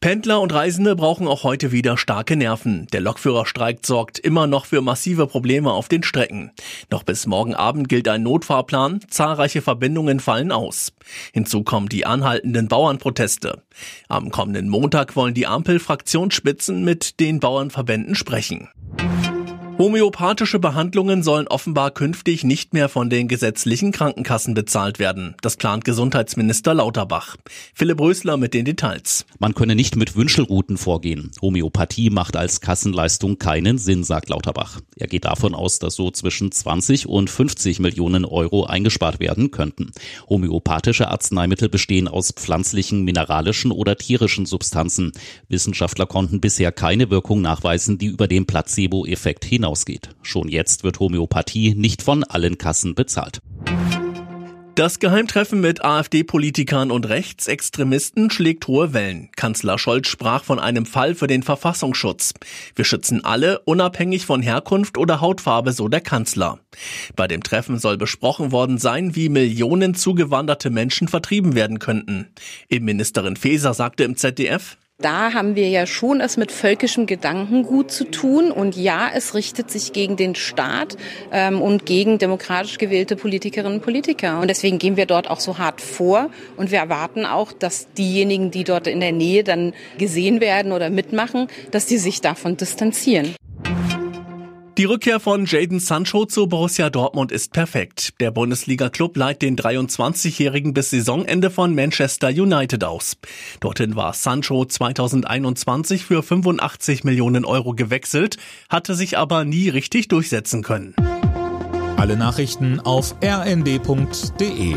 Pendler und Reisende brauchen auch heute wieder starke Nerven. Der Lokführerstreik sorgt immer noch für massive Probleme auf den Strecken. Noch bis morgen Abend gilt ein Notfahrplan, zahlreiche Verbindungen fallen aus. Hinzu kommen die anhaltenden Bauernproteste. Am kommenden Montag wollen die Ampel-Fraktionsspitzen mit den Bauernverbänden sprechen. Homöopathische Behandlungen sollen offenbar künftig nicht mehr von den gesetzlichen Krankenkassen bezahlt werden. Das plant Gesundheitsminister Lauterbach. Philipp Rösler mit den Details. Man könne nicht mit Wünschelrouten vorgehen. Homöopathie macht als Kassenleistung keinen Sinn, sagt Lauterbach. Er geht davon aus, dass so zwischen 20 und 50 Millionen Euro eingespart werden könnten. Homöopathische Arzneimittel bestehen aus pflanzlichen, mineralischen oder tierischen Substanzen. Wissenschaftler konnten bisher keine Wirkung nachweisen, die über den Placebo-Effekt hinaus hinausgeht. Schon jetzt wird Homöopathie nicht von allen Kassen bezahlt. Das Geheimtreffen mit AfD-Politikern und Rechtsextremisten schlägt hohe Wellen. Kanzler Scholz sprach von einem Fall für den Verfassungsschutz. Wir schützen alle, unabhängig von Herkunft oder Hautfarbe, so der Kanzler. Bei dem Treffen soll besprochen worden sein, wie Millionen zugewanderte Menschen vertrieben werden könnten. Innenministerin Faeser sagte im ZDF, da haben wir ja schon es mit völkischem Gedankengut zu tun. Und ja, es richtet sich gegen den Staat ähm, und gegen demokratisch gewählte Politikerinnen und Politiker. Und deswegen gehen wir dort auch so hart vor. Und wir erwarten auch, dass diejenigen, die dort in der Nähe dann gesehen werden oder mitmachen, dass die sich davon distanzieren. Die Rückkehr von Jaden Sancho zu Borussia Dortmund ist perfekt. Der Bundesliga-Club leiht den 23-Jährigen bis Saisonende von Manchester United aus. Dorthin war Sancho 2021 für 85 Millionen Euro gewechselt, hatte sich aber nie richtig durchsetzen können. Alle Nachrichten auf rnd.de